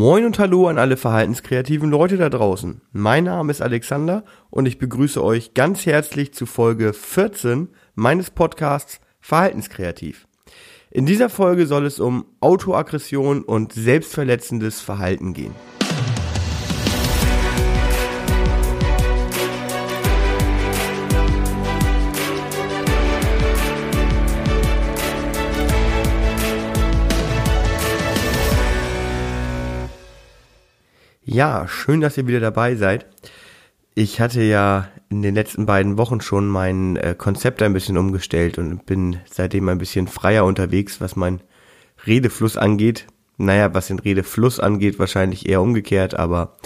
Moin und Hallo an alle verhaltenskreativen Leute da draußen. Mein Name ist Alexander und ich begrüße euch ganz herzlich zu Folge 14 meines Podcasts Verhaltenskreativ. In dieser Folge soll es um Autoaggression und selbstverletzendes Verhalten gehen. Ja, schön, dass ihr wieder dabei seid. Ich hatte ja in den letzten beiden Wochen schon mein äh, Konzept ein bisschen umgestellt und bin seitdem ein bisschen freier unterwegs, was mein Redefluss angeht. Naja, was den Redefluss angeht, wahrscheinlich eher umgekehrt, aber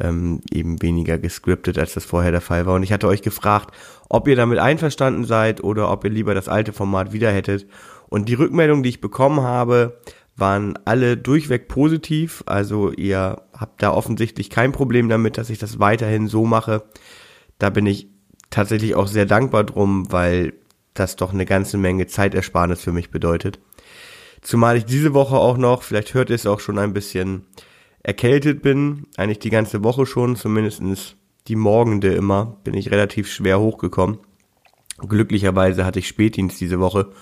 ähm, eben weniger gescriptet, als das vorher der Fall war. Und ich hatte euch gefragt, ob ihr damit einverstanden seid oder ob ihr lieber das alte Format wieder hättet. Und die Rückmeldung, die ich bekommen habe, waren alle durchweg positiv. Also ihr habt da offensichtlich kein Problem damit, dass ich das weiterhin so mache. Da bin ich tatsächlich auch sehr dankbar drum, weil das doch eine ganze Menge Zeitersparnis für mich bedeutet. Zumal ich diese Woche auch noch, vielleicht hört ihr es auch schon ein bisschen erkältet bin, eigentlich die ganze Woche schon, zumindestens die Morgende immer, bin ich relativ schwer hochgekommen. Glücklicherweise hatte ich Spätdienst diese Woche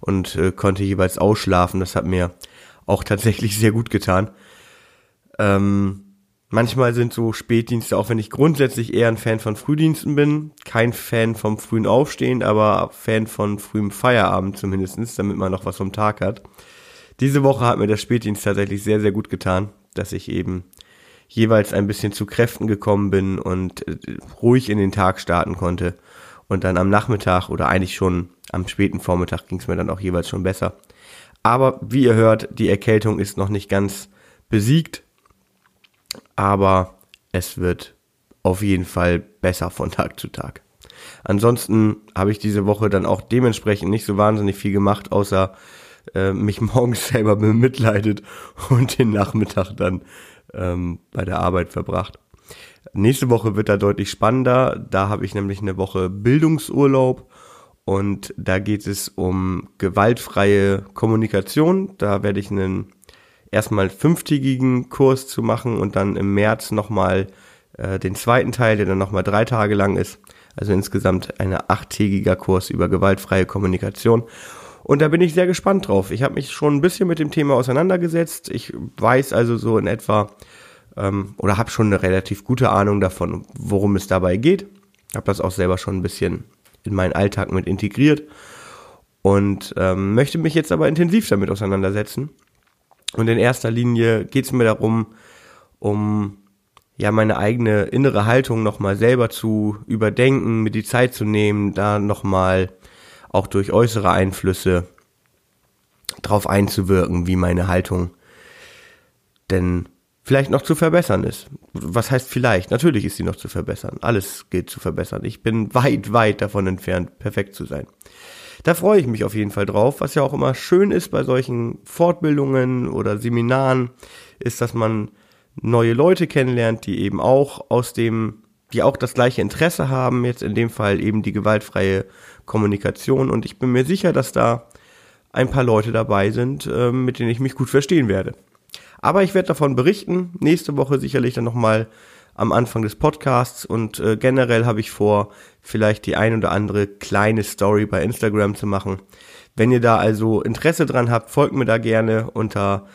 und äh, konnte jeweils ausschlafen. Das hat mir auch tatsächlich sehr gut getan. Ähm, manchmal sind so Spätdienste, auch wenn ich grundsätzlich eher ein Fan von Frühdiensten bin, kein Fan vom frühen Aufstehen, aber Fan von frühem Feierabend zumindestens, damit man noch was vom Tag hat. Diese Woche hat mir der Spätdienst tatsächlich sehr, sehr gut getan, dass ich eben jeweils ein bisschen zu Kräften gekommen bin und äh, ruhig in den Tag starten konnte. Und dann am Nachmittag oder eigentlich schon am späten Vormittag ging es mir dann auch jeweils schon besser. Aber wie ihr hört, die Erkältung ist noch nicht ganz besiegt. Aber es wird auf jeden Fall besser von Tag zu Tag. Ansonsten habe ich diese Woche dann auch dementsprechend nicht so wahnsinnig viel gemacht, außer äh, mich morgens selber bemitleidet und den Nachmittag dann ähm, bei der Arbeit verbracht. Nächste Woche wird da deutlich spannender. Da habe ich nämlich eine Woche Bildungsurlaub und da geht es um gewaltfreie Kommunikation. Da werde ich einen erstmal fünftägigen Kurs zu machen und dann im März nochmal äh, den zweiten Teil, der dann nochmal drei Tage lang ist. Also insgesamt ein achttägiger Kurs über gewaltfreie Kommunikation. Und da bin ich sehr gespannt drauf. Ich habe mich schon ein bisschen mit dem Thema auseinandergesetzt. Ich weiß also so in etwa ähm, oder habe schon eine relativ gute Ahnung davon, worum es dabei geht. Habe das auch selber schon ein bisschen in meinen Alltag mit integriert und ähm, möchte mich jetzt aber intensiv damit auseinandersetzen. Und in erster Linie geht es mir darum, um ja meine eigene innere Haltung nochmal selber zu überdenken, mir die Zeit zu nehmen, da nochmal auch durch äußere Einflüsse drauf einzuwirken, wie meine Haltung denn vielleicht noch zu verbessern ist. Was heißt vielleicht? Natürlich ist sie noch zu verbessern. Alles geht zu verbessern. Ich bin weit, weit davon entfernt, perfekt zu sein. Da freue ich mich auf jeden Fall drauf. Was ja auch immer schön ist bei solchen Fortbildungen oder Seminaren, ist, dass man neue Leute kennenlernt, die eben auch aus dem, die auch das gleiche Interesse haben, jetzt in dem Fall eben die gewaltfreie Kommunikation. Und ich bin mir sicher, dass da ein paar Leute dabei sind, äh, mit denen ich mich gut verstehen werde. Aber ich werde davon berichten. Nächste Woche sicherlich dann nochmal am Anfang des Podcasts und äh, generell habe ich vor, vielleicht die ein oder andere kleine Story bei Instagram zu machen. Wenn ihr da also Interesse dran habt, folgt mir da gerne unter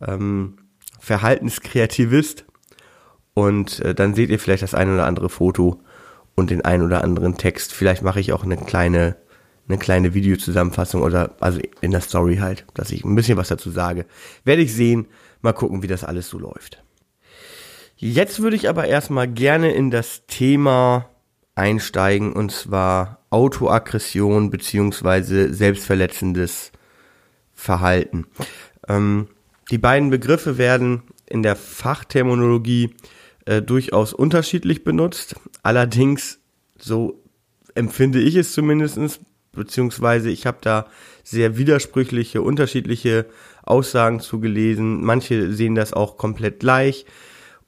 ähm, Verhaltenskreativist und äh, dann seht ihr vielleicht das ein oder andere Foto und den ein oder anderen Text. Vielleicht mache ich auch eine kleine eine kleine Videozusammenfassung oder also in der Story halt, dass ich ein bisschen was dazu sage. Werde ich sehen. Mal gucken, wie das alles so läuft. Jetzt würde ich aber erstmal gerne in das Thema einsteigen und zwar Autoaggression beziehungsweise selbstverletzendes Verhalten. Ähm, die beiden Begriffe werden in der Fachterminologie äh, durchaus unterschiedlich benutzt. Allerdings, so empfinde ich es zumindestens beziehungsweise ich habe da sehr widersprüchliche, unterschiedliche Aussagen zugelesen. Manche sehen das auch komplett gleich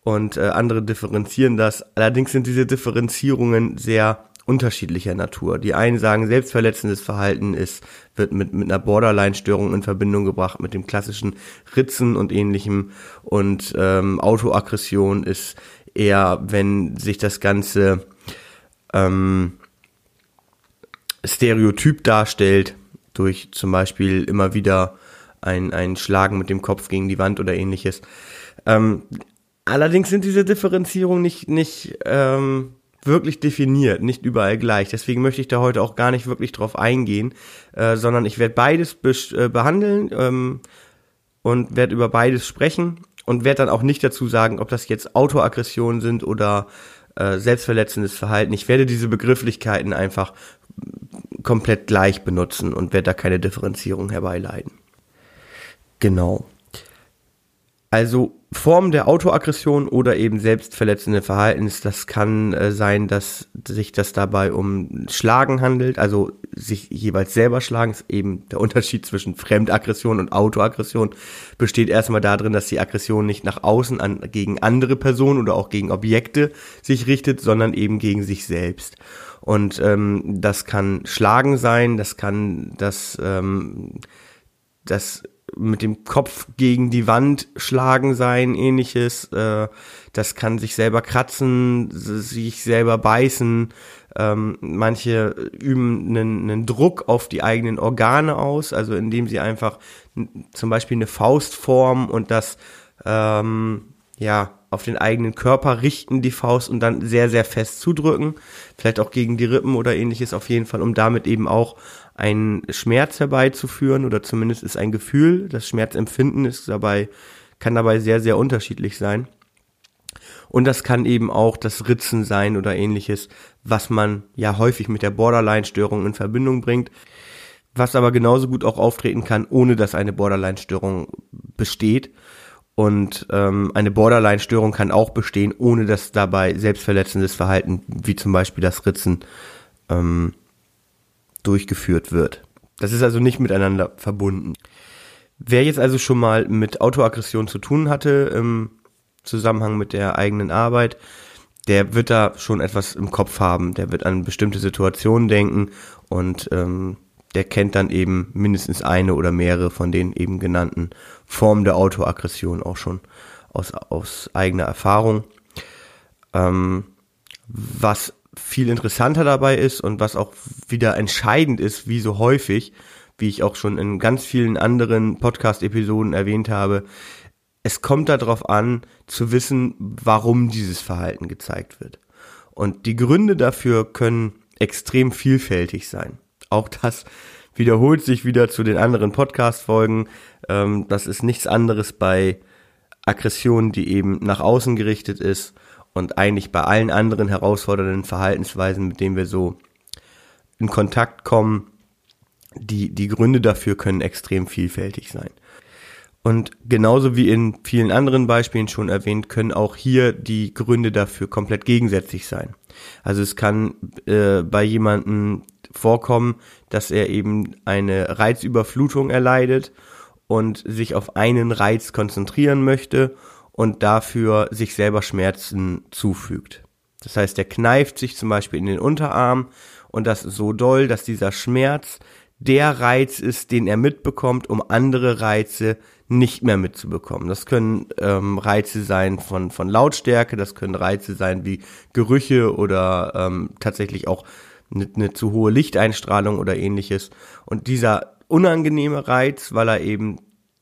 und äh, andere differenzieren das. Allerdings sind diese Differenzierungen sehr unterschiedlicher Natur. Die einen sagen, selbstverletzendes Verhalten ist, wird mit, mit einer Borderline-Störung in Verbindung gebracht, mit dem klassischen Ritzen und ähnlichem. Und ähm, Autoaggression ist eher, wenn sich das Ganze ähm, stereotyp darstellt, durch zum Beispiel immer wieder ein, ein Schlagen mit dem Kopf gegen die Wand oder ähnliches. Ähm, allerdings sind diese Differenzierungen nicht, nicht ähm, wirklich definiert, nicht überall gleich. Deswegen möchte ich da heute auch gar nicht wirklich drauf eingehen, äh, sondern ich werde beides äh, behandeln ähm, und werde über beides sprechen und werde dann auch nicht dazu sagen, ob das jetzt Autoaggressionen sind oder äh, selbstverletzendes Verhalten. Ich werde diese Begrifflichkeiten einfach komplett gleich benutzen und werde da keine Differenzierung herbeileiten. Genau. Also Form der Autoaggression oder eben selbstverletzende Verhaltens, das kann äh, sein, dass sich das dabei um Schlagen handelt, also sich jeweils selber schlagen, ist eben der Unterschied zwischen Fremdaggression und Autoaggression besteht erstmal darin, dass die Aggression nicht nach außen an, gegen andere Personen oder auch gegen Objekte sich richtet, sondern eben gegen sich selbst. Und ähm, das kann Schlagen sein, das kann das, ähm, das mit dem Kopf gegen die Wand schlagen sein, ähnliches. Äh, das kann sich selber kratzen, sich selber beißen. Ähm, manche üben einen, einen Druck auf die eigenen Organe aus, also indem sie einfach zum Beispiel eine Faust formen und das ähm, ja auf den eigenen Körper richten, die Faust und dann sehr, sehr fest zudrücken. Vielleicht auch gegen die Rippen oder ähnliches auf jeden Fall, um damit eben auch einen Schmerz herbeizuführen oder zumindest ist ein Gefühl, das Schmerzempfinden ist dabei, kann dabei sehr, sehr unterschiedlich sein. Und das kann eben auch das Ritzen sein oder ähnliches, was man ja häufig mit der Borderline-Störung in Verbindung bringt, was aber genauso gut auch auftreten kann, ohne dass eine Borderline-Störung besteht. Und ähm, eine Borderline-Störung kann auch bestehen, ohne dass dabei selbstverletzendes Verhalten, wie zum Beispiel das Ritzen, ähm, durchgeführt wird. Das ist also nicht miteinander verbunden. Wer jetzt also schon mal mit Autoaggression zu tun hatte im Zusammenhang mit der eigenen Arbeit, der wird da schon etwas im Kopf haben. Der wird an bestimmte Situationen denken und ähm, der kennt dann eben mindestens eine oder mehrere von den eben genannten Formen der Autoaggression auch schon aus, aus eigener Erfahrung. Ähm, was viel interessanter dabei ist und was auch wieder entscheidend ist, wie so häufig, wie ich auch schon in ganz vielen anderen Podcast-Episoden erwähnt habe, es kommt darauf an, zu wissen, warum dieses Verhalten gezeigt wird. Und die Gründe dafür können extrem vielfältig sein. Auch das wiederholt sich wieder zu den anderen Podcast-Folgen. Ähm, das ist nichts anderes bei Aggression, die eben nach außen gerichtet ist und eigentlich bei allen anderen herausfordernden Verhaltensweisen, mit denen wir so in Kontakt kommen, die, die Gründe dafür können extrem vielfältig sein. Und genauso wie in vielen anderen Beispielen schon erwähnt, können auch hier die Gründe dafür komplett gegensätzlich sein. Also es kann äh, bei jemandem vorkommen, dass er eben eine Reizüberflutung erleidet und sich auf einen Reiz konzentrieren möchte und dafür sich selber Schmerzen zufügt. Das heißt, er kneift sich zum Beispiel in den Unterarm und das ist so doll, dass dieser Schmerz der Reiz ist, den er mitbekommt, um andere Reize nicht mehr mitzubekommen. Das können ähm, Reize sein von, von Lautstärke, das können Reize sein wie Gerüche oder ähm, tatsächlich auch eine, eine zu hohe Lichteinstrahlung oder ähnliches. Und dieser unangenehme Reiz, weil er eben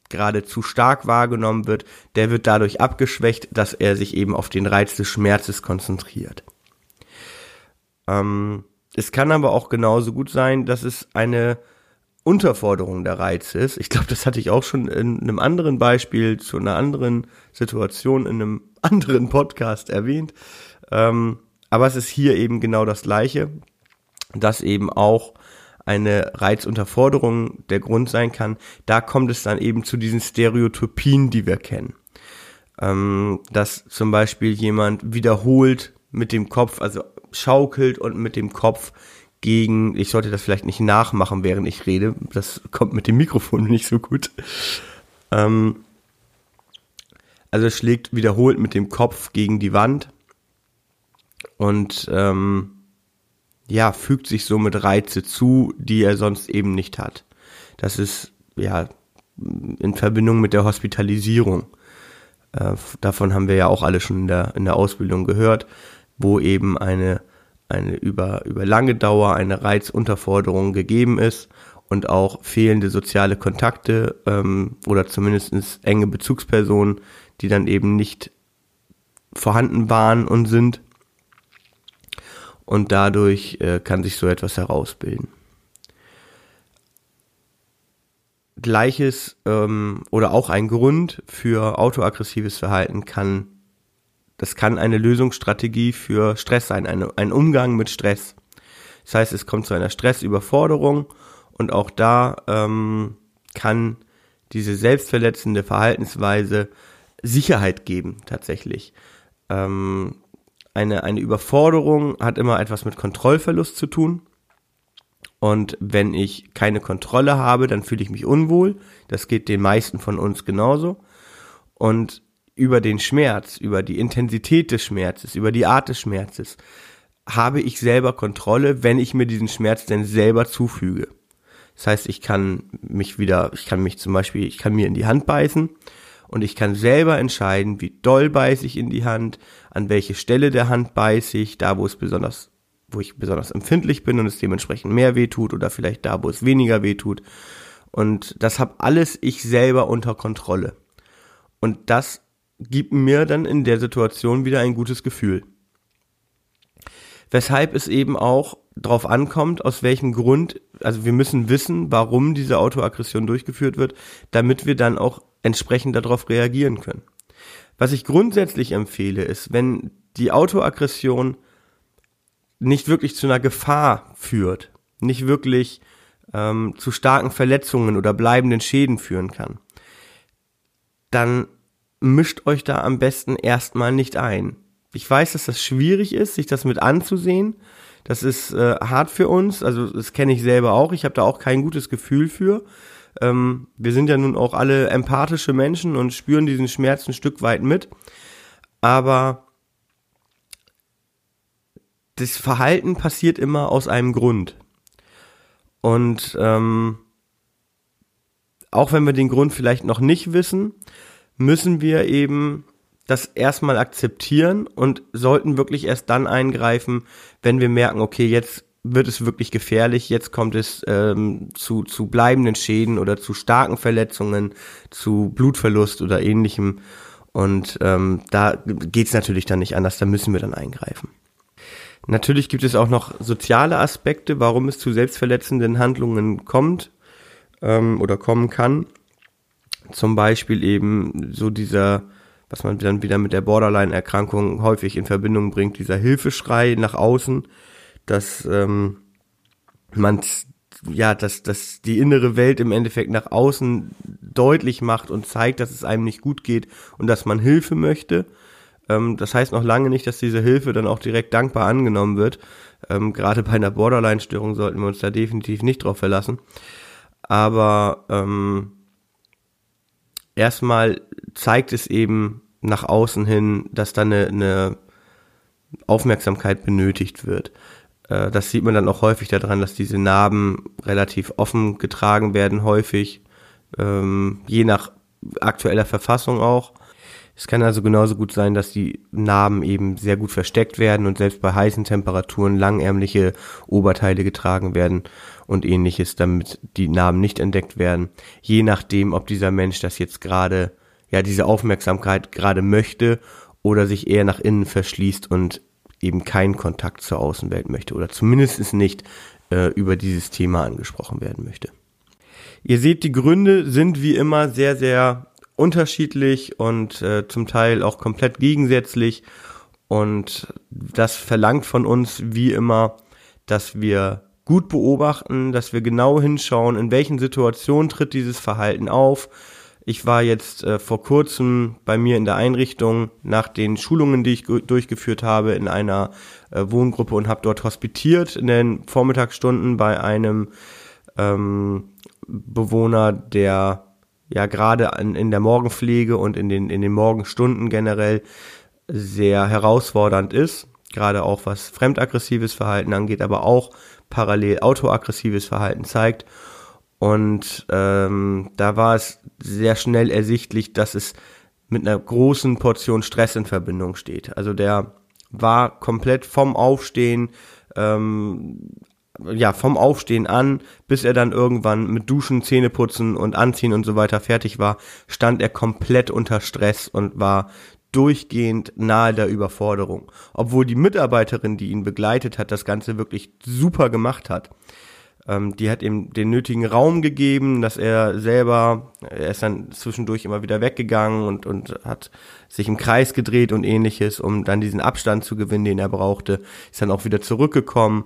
gerade zu stark wahrgenommen wird, der wird dadurch abgeschwächt, dass er sich eben auf den Reiz des Schmerzes konzentriert. Ähm, es kann aber auch genauso gut sein, dass es eine Unterforderung der Reize ist. Ich glaube, das hatte ich auch schon in einem anderen Beispiel zu einer anderen Situation in einem anderen Podcast erwähnt. Ähm, aber es ist hier eben genau das Gleiche, dass eben auch eine Reizunterforderung der Grund sein kann, da kommt es dann eben zu diesen Stereotypien, die wir kennen. Ähm, dass zum Beispiel jemand wiederholt mit dem Kopf, also schaukelt und mit dem Kopf gegen, ich sollte das vielleicht nicht nachmachen, während ich rede, das kommt mit dem Mikrofon nicht so gut. Ähm, also schlägt wiederholt mit dem Kopf gegen die Wand und ähm, ja, fügt sich somit Reize zu, die er sonst eben nicht hat. Das ist ja in Verbindung mit der Hospitalisierung. Äh, davon haben wir ja auch alle schon in der, in der Ausbildung gehört, wo eben eine, eine über, über lange Dauer eine Reizunterforderung gegeben ist und auch fehlende soziale Kontakte ähm, oder zumindest enge Bezugspersonen, die dann eben nicht vorhanden waren und sind. Und dadurch äh, kann sich so etwas herausbilden. Gleiches ähm, oder auch ein Grund für autoaggressives Verhalten kann, das kann eine Lösungsstrategie für Stress sein, eine, ein Umgang mit Stress. Das heißt, es kommt zu einer Stressüberforderung und auch da ähm, kann diese selbstverletzende Verhaltensweise Sicherheit geben, tatsächlich. Ähm, eine, eine Überforderung hat immer etwas mit Kontrollverlust zu tun. Und wenn ich keine Kontrolle habe, dann fühle ich mich unwohl. Das geht den meisten von uns genauso. Und über den Schmerz, über die Intensität des Schmerzes, über die Art des Schmerzes, habe ich selber Kontrolle, wenn ich mir diesen Schmerz denn selber zufüge. Das heißt, ich kann mich wieder, ich kann mich zum Beispiel, ich kann mir in die Hand beißen und ich kann selber entscheiden, wie doll beiße ich in die Hand, an welche Stelle der Hand beiße ich, da wo es besonders wo ich besonders empfindlich bin und es dementsprechend mehr weh tut oder vielleicht da, wo es weniger weh tut. Und das habe alles ich selber unter Kontrolle. Und das gibt mir dann in der Situation wieder ein gutes Gefühl. Weshalb es eben auch drauf ankommt, aus welchem Grund, also wir müssen wissen, warum diese Autoaggression durchgeführt wird, damit wir dann auch entsprechend darauf reagieren können. Was ich grundsätzlich empfehle, ist, wenn die Autoaggression nicht wirklich zu einer Gefahr führt, nicht wirklich ähm, zu starken Verletzungen oder bleibenden Schäden führen kann, dann mischt euch da am besten erstmal nicht ein. Ich weiß, dass das schwierig ist, sich das mit anzusehen. Das ist äh, hart für uns, also das kenne ich selber auch. Ich habe da auch kein gutes Gefühl für. Ähm, wir sind ja nun auch alle empathische Menschen und spüren diesen Schmerz ein Stück weit mit. Aber das Verhalten passiert immer aus einem Grund. Und ähm, auch wenn wir den Grund vielleicht noch nicht wissen, müssen wir eben das erstmal akzeptieren und sollten wirklich erst dann eingreifen, wenn wir merken, okay, jetzt wird es wirklich gefährlich, jetzt kommt es ähm, zu, zu bleibenden Schäden oder zu starken Verletzungen, zu Blutverlust oder ähnlichem. Und ähm, da geht's natürlich dann nicht anders, da müssen wir dann eingreifen. Natürlich gibt es auch noch soziale Aspekte, warum es zu selbstverletzenden Handlungen kommt ähm, oder kommen kann. Zum Beispiel eben so dieser, was man dann wieder mit der Borderline-Erkrankung häufig in Verbindung bringt, dieser Hilfeschrei nach außen, dass ähm, man ja, dass, dass die innere Welt im Endeffekt nach außen deutlich macht und zeigt, dass es einem nicht gut geht und dass man Hilfe möchte. Ähm, das heißt noch lange nicht, dass diese Hilfe dann auch direkt dankbar angenommen wird. Ähm, Gerade bei einer Borderline-Störung sollten wir uns da definitiv nicht drauf verlassen. Aber ähm, erstmal zeigt es eben nach außen hin, dass da eine, eine Aufmerksamkeit benötigt wird. Äh, das sieht man dann auch häufig daran, dass diese Narben relativ offen getragen werden, häufig, ähm, je nach aktueller Verfassung auch. Es kann also genauso gut sein, dass die Narben eben sehr gut versteckt werden und selbst bei heißen Temperaturen langärmliche Oberteile getragen werden und ähnliches, damit die Narben nicht entdeckt werden. Je nachdem, ob dieser Mensch das jetzt gerade, ja, diese Aufmerksamkeit gerade möchte oder sich eher nach innen verschließt und eben keinen Kontakt zur Außenwelt möchte oder zumindest nicht äh, über dieses Thema angesprochen werden möchte. Ihr seht, die Gründe sind wie immer sehr, sehr unterschiedlich und äh, zum Teil auch komplett gegensätzlich. Und das verlangt von uns wie immer, dass wir gut beobachten, dass wir genau hinschauen, in welchen Situationen tritt dieses Verhalten auf. Ich war jetzt äh, vor kurzem bei mir in der Einrichtung nach den Schulungen, die ich durchgeführt habe, in einer äh, Wohngruppe und habe dort hospitiert in den Vormittagsstunden bei einem ähm, Bewohner, der ja gerade in, der Morgenpflege und in den, in den Morgenstunden generell sehr herausfordernd ist. gerade auch was fremdaggressives Verhalten angeht, aber auch parallel autoaggressives Verhalten zeigt. Und ähm, da war es sehr schnell ersichtlich, dass es mit einer großen Portion Stress in Verbindung steht. Also der war komplett vom Aufstehen, ähm, ja, vom Aufstehen an, bis er dann irgendwann mit Duschen, Zähneputzen und Anziehen und so weiter fertig war, stand er komplett unter Stress und war durchgehend nahe der Überforderung. Obwohl die Mitarbeiterin, die ihn begleitet hat, das Ganze wirklich super gemacht hat. Ähm, die hat ihm den nötigen Raum gegeben, dass er selber, er ist dann zwischendurch immer wieder weggegangen und, und hat sich im Kreis gedreht und ähnliches, um dann diesen Abstand zu gewinnen, den er brauchte, ist dann auch wieder zurückgekommen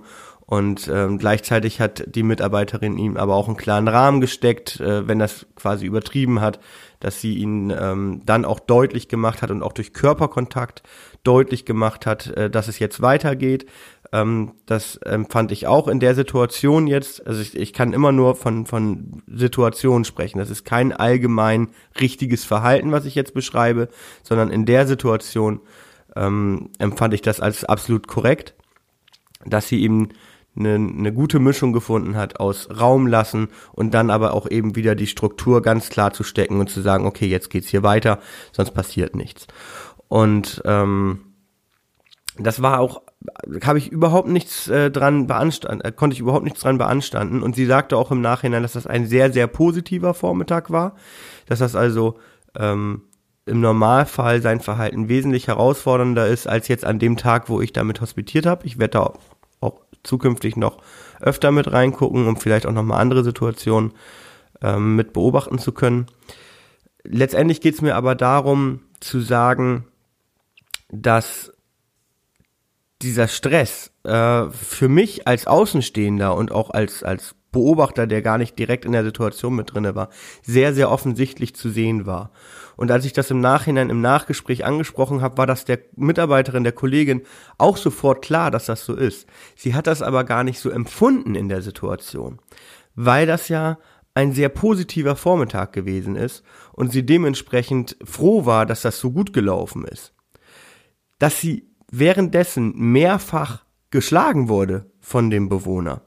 und ähm, gleichzeitig hat die Mitarbeiterin ihm aber auch einen klaren Rahmen gesteckt, äh, wenn das quasi übertrieben hat, dass sie ihn ähm, dann auch deutlich gemacht hat und auch durch Körperkontakt deutlich gemacht hat, äh, dass es jetzt weitergeht. Ähm, das empfand ich auch in der Situation jetzt. Also ich, ich kann immer nur von, von Situationen sprechen. Das ist kein allgemein richtiges Verhalten, was ich jetzt beschreibe, sondern in der Situation ähm, empfand ich das als absolut korrekt, dass sie eben eine, eine gute Mischung gefunden hat aus Raum lassen und dann aber auch eben wieder die Struktur ganz klar zu stecken und zu sagen, okay, jetzt geht's hier weiter, sonst passiert nichts. Und ähm, das war auch, habe ich überhaupt nichts äh, dran beanstanden, äh, konnte ich überhaupt nichts dran beanstanden. Und sie sagte auch im Nachhinein, dass das ein sehr, sehr positiver Vormittag war, dass das also ähm, im Normalfall sein Verhalten wesentlich herausfordernder ist als jetzt an dem Tag, wo ich damit hospitiert habe. Ich werde da zukünftig noch öfter mit reingucken, um vielleicht auch nochmal andere Situationen ähm, mit beobachten zu können. Letztendlich geht es mir aber darum zu sagen, dass dieser Stress äh, für mich als Außenstehender und auch als, als Beobachter, der gar nicht direkt in der Situation mit drinne war, sehr, sehr offensichtlich zu sehen war. Und als ich das im Nachhinein im Nachgespräch angesprochen habe, war das der Mitarbeiterin, der Kollegin auch sofort klar, dass das so ist. Sie hat das aber gar nicht so empfunden in der Situation, weil das ja ein sehr positiver Vormittag gewesen ist und sie dementsprechend froh war, dass das so gut gelaufen ist. Dass sie währenddessen mehrfach geschlagen wurde von dem Bewohner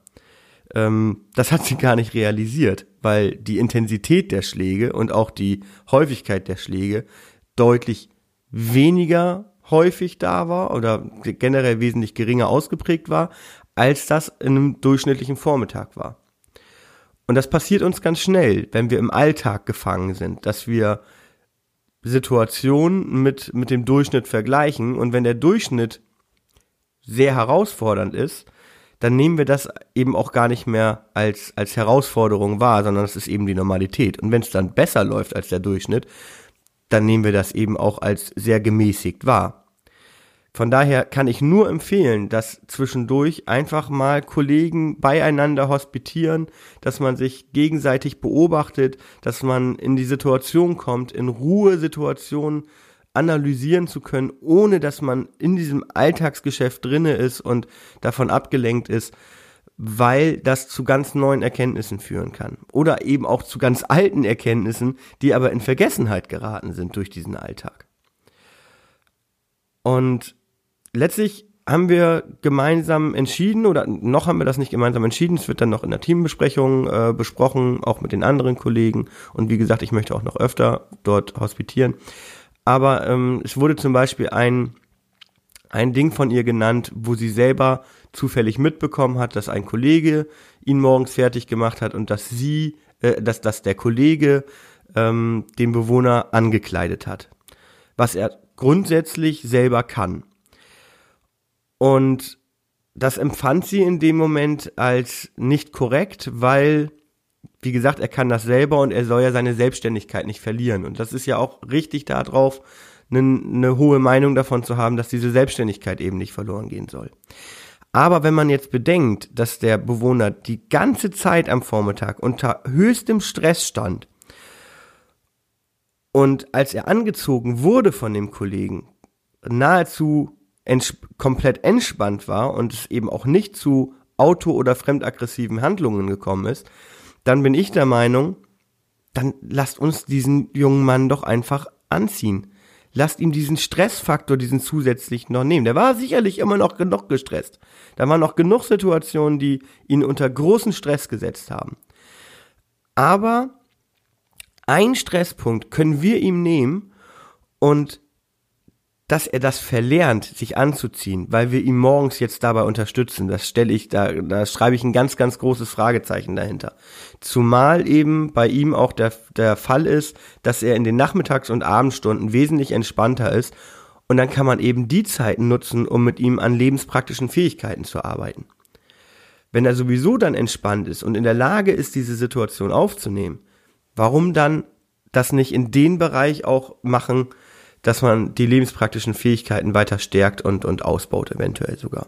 ähm, das hat sie gar nicht realisiert, weil die Intensität der Schläge und auch die Häufigkeit der Schläge deutlich weniger häufig da war oder generell wesentlich geringer ausgeprägt war, als das in einem durchschnittlichen Vormittag war. Und das passiert uns ganz schnell, wenn wir im Alltag gefangen sind, dass wir Situationen mit, mit dem Durchschnitt vergleichen und wenn der Durchschnitt sehr herausfordernd ist, dann nehmen wir das eben auch gar nicht mehr als, als Herausforderung wahr, sondern es ist eben die Normalität. Und wenn es dann besser läuft als der Durchschnitt, dann nehmen wir das eben auch als sehr gemäßigt wahr. Von daher kann ich nur empfehlen, dass zwischendurch einfach mal Kollegen beieinander hospitieren, dass man sich gegenseitig beobachtet, dass man in die Situation kommt, in Ruhesituationen analysieren zu können, ohne dass man in diesem Alltagsgeschäft drinne ist und davon abgelenkt ist, weil das zu ganz neuen Erkenntnissen führen kann. Oder eben auch zu ganz alten Erkenntnissen, die aber in Vergessenheit geraten sind durch diesen Alltag. Und letztlich haben wir gemeinsam entschieden, oder noch haben wir das nicht gemeinsam entschieden, es wird dann noch in der Teambesprechung äh, besprochen, auch mit den anderen Kollegen. Und wie gesagt, ich möchte auch noch öfter dort hospitieren aber ähm, es wurde zum Beispiel ein, ein Ding von ihr genannt, wo sie selber zufällig mitbekommen hat, dass ein Kollege ihn morgens fertig gemacht hat und dass sie, äh, dass, dass der Kollege ähm, den Bewohner angekleidet hat. Was er grundsätzlich selber kann. Und das empfand sie in dem Moment als nicht korrekt, weil wie gesagt, er kann das selber und er soll ja seine Selbstständigkeit nicht verlieren. Und das ist ja auch richtig darauf, eine, eine hohe Meinung davon zu haben, dass diese Selbstständigkeit eben nicht verloren gehen soll. Aber wenn man jetzt bedenkt, dass der Bewohner die ganze Zeit am Vormittag unter höchstem Stress stand und als er angezogen wurde von dem Kollegen, nahezu ents komplett entspannt war und es eben auch nicht zu auto- oder fremdaggressiven Handlungen gekommen ist, dann bin ich der Meinung, dann lasst uns diesen jungen Mann doch einfach anziehen. lasst ihm diesen Stressfaktor, diesen zusätzlichen noch nehmen. Der war sicherlich immer noch genug gestresst. Da waren noch genug Situationen, die ihn unter großen Stress gesetzt haben. Aber ein Stresspunkt können wir ihm nehmen und dass er das verlernt, sich anzuziehen, weil wir ihn morgens jetzt dabei unterstützen, das stelle ich, da, da schreibe ich ein ganz, ganz großes Fragezeichen dahinter. Zumal eben bei ihm auch der, der Fall ist, dass er in den Nachmittags- und Abendstunden wesentlich entspannter ist und dann kann man eben die Zeiten nutzen, um mit ihm an lebenspraktischen Fähigkeiten zu arbeiten. Wenn er sowieso dann entspannt ist und in der Lage ist, diese Situation aufzunehmen, warum dann das nicht in den Bereich auch machen, dass man die lebenspraktischen Fähigkeiten weiter stärkt und, und ausbaut, eventuell sogar.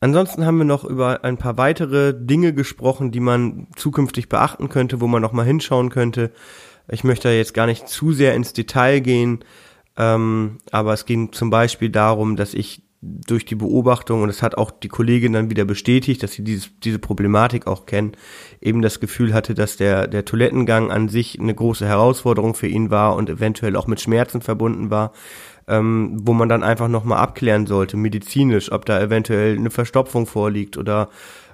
Ansonsten haben wir noch über ein paar weitere Dinge gesprochen, die man zukünftig beachten könnte, wo man noch mal hinschauen könnte. Ich möchte jetzt gar nicht zu sehr ins Detail gehen, ähm, aber es ging zum Beispiel darum, dass ich durch die Beobachtung, und das hat auch die Kollegin dann wieder bestätigt, dass sie dieses, diese Problematik auch kennen, eben das Gefühl hatte, dass der, der Toilettengang an sich eine große Herausforderung für ihn war und eventuell auch mit Schmerzen verbunden war, ähm, wo man dann einfach nochmal abklären sollte, medizinisch, ob da eventuell eine Verstopfung vorliegt oder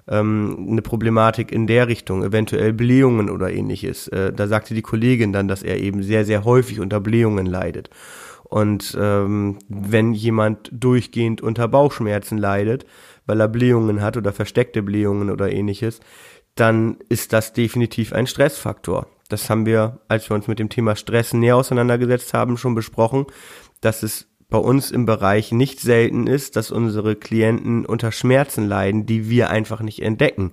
ähm, eine Problematik in der Richtung, eventuell Blähungen oder ähnliches. Äh, da sagte die Kollegin dann, dass er eben sehr, sehr häufig unter Blähungen leidet. Und ähm, wenn jemand durchgehend unter Bauchschmerzen leidet, weil er Blähungen hat oder versteckte Blähungen oder ähnliches, dann ist das definitiv ein Stressfaktor. Das haben wir, als wir uns mit dem Thema Stress näher auseinandergesetzt haben, schon besprochen, dass es bei uns im Bereich nicht selten ist, dass unsere Klienten unter Schmerzen leiden, die wir einfach nicht entdecken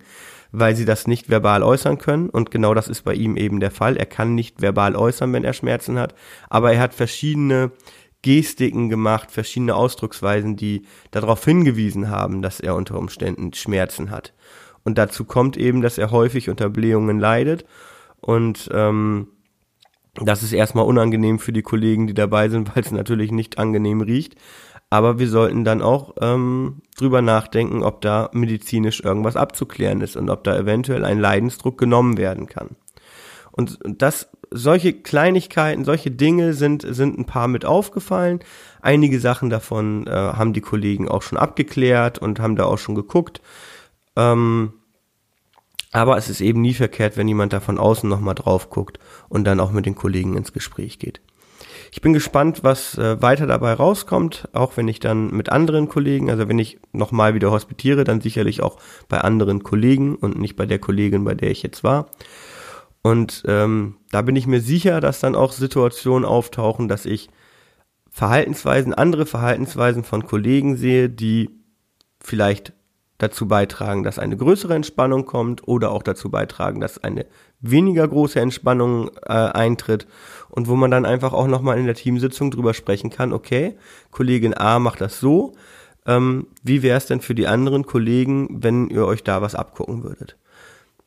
weil sie das nicht verbal äußern können. Und genau das ist bei ihm eben der Fall. Er kann nicht verbal äußern, wenn er Schmerzen hat, aber er hat verschiedene Gestiken gemacht, verschiedene Ausdrucksweisen, die darauf hingewiesen haben, dass er unter Umständen Schmerzen hat. Und dazu kommt eben, dass er häufig unter Blähungen leidet. Und ähm, das ist erstmal unangenehm für die Kollegen, die dabei sind, weil es natürlich nicht angenehm riecht. Aber wir sollten dann auch ähm, drüber nachdenken, ob da medizinisch irgendwas abzuklären ist und ob da eventuell ein Leidensdruck genommen werden kann. Und das, solche Kleinigkeiten, solche Dinge sind, sind ein paar mit aufgefallen. Einige Sachen davon äh, haben die Kollegen auch schon abgeklärt und haben da auch schon geguckt. Ähm, aber es ist eben nie verkehrt, wenn jemand da von außen nochmal drauf guckt und dann auch mit den Kollegen ins Gespräch geht. Ich bin gespannt, was äh, weiter dabei rauskommt, auch wenn ich dann mit anderen Kollegen, also wenn ich nochmal wieder hospitiere, dann sicherlich auch bei anderen Kollegen und nicht bei der Kollegin, bei der ich jetzt war. Und ähm, da bin ich mir sicher, dass dann auch Situationen auftauchen, dass ich Verhaltensweisen, andere Verhaltensweisen von Kollegen sehe, die vielleicht dazu beitragen, dass eine größere Entspannung kommt oder auch dazu beitragen, dass eine weniger große Entspannung äh, eintritt und wo man dann einfach auch nochmal in der Teamsitzung drüber sprechen kann, okay, Kollegin A macht das so, ähm, wie wäre es denn für die anderen Kollegen, wenn ihr euch da was abgucken würdet?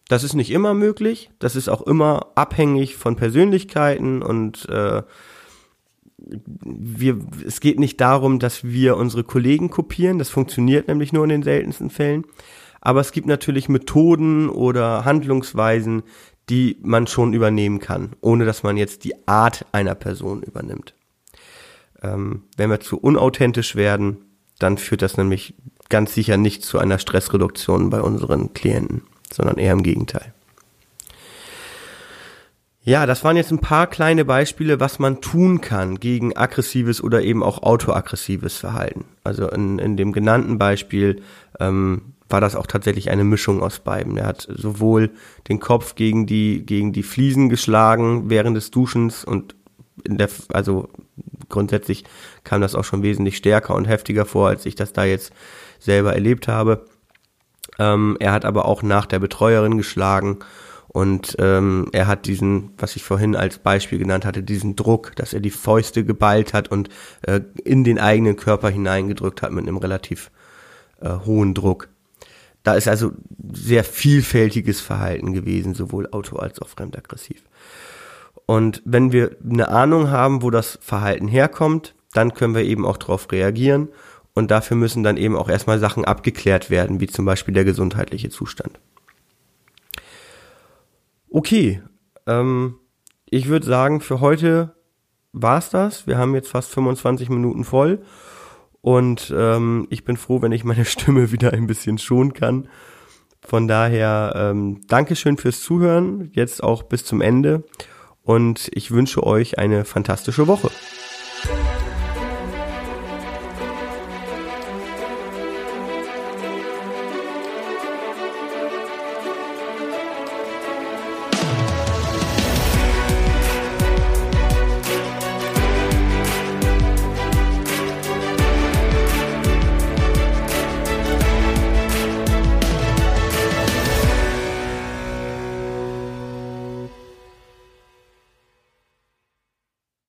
Das ist nicht immer möglich, das ist auch immer abhängig von Persönlichkeiten und äh, wir, es geht nicht darum, dass wir unsere Kollegen kopieren, das funktioniert nämlich nur in den seltensten Fällen. Aber es gibt natürlich Methoden oder Handlungsweisen, die man schon übernehmen kann, ohne dass man jetzt die Art einer Person übernimmt. Ähm, wenn wir zu unauthentisch werden, dann führt das nämlich ganz sicher nicht zu einer Stressreduktion bei unseren Klienten, sondern eher im Gegenteil. Ja, das waren jetzt ein paar kleine Beispiele, was man tun kann gegen aggressives oder eben auch autoaggressives Verhalten. Also in, in dem genannten Beispiel ähm, war das auch tatsächlich eine Mischung aus beiden. Er hat sowohl den Kopf gegen die, gegen die Fliesen geschlagen während des Duschens und in der, also grundsätzlich kam das auch schon wesentlich stärker und heftiger vor, als ich das da jetzt selber erlebt habe. Ähm, er hat aber auch nach der Betreuerin geschlagen und ähm, er hat diesen, was ich vorhin als Beispiel genannt hatte, diesen Druck, dass er die Fäuste geballt hat und äh, in den eigenen Körper hineingedrückt hat mit einem relativ äh, hohen Druck. Da ist also sehr vielfältiges Verhalten gewesen, sowohl auto- als auch fremdaggressiv. Und wenn wir eine Ahnung haben, wo das Verhalten herkommt, dann können wir eben auch darauf reagieren. Und dafür müssen dann eben auch erstmal Sachen abgeklärt werden, wie zum Beispiel der gesundheitliche Zustand. Okay, ähm, ich würde sagen, für heute war's das. Wir haben jetzt fast 25 Minuten voll. Und ähm, ich bin froh, wenn ich meine Stimme wieder ein bisschen schonen kann. Von daher, ähm, Dankeschön fürs Zuhören, jetzt auch bis zum Ende. Und ich wünsche euch eine fantastische Woche.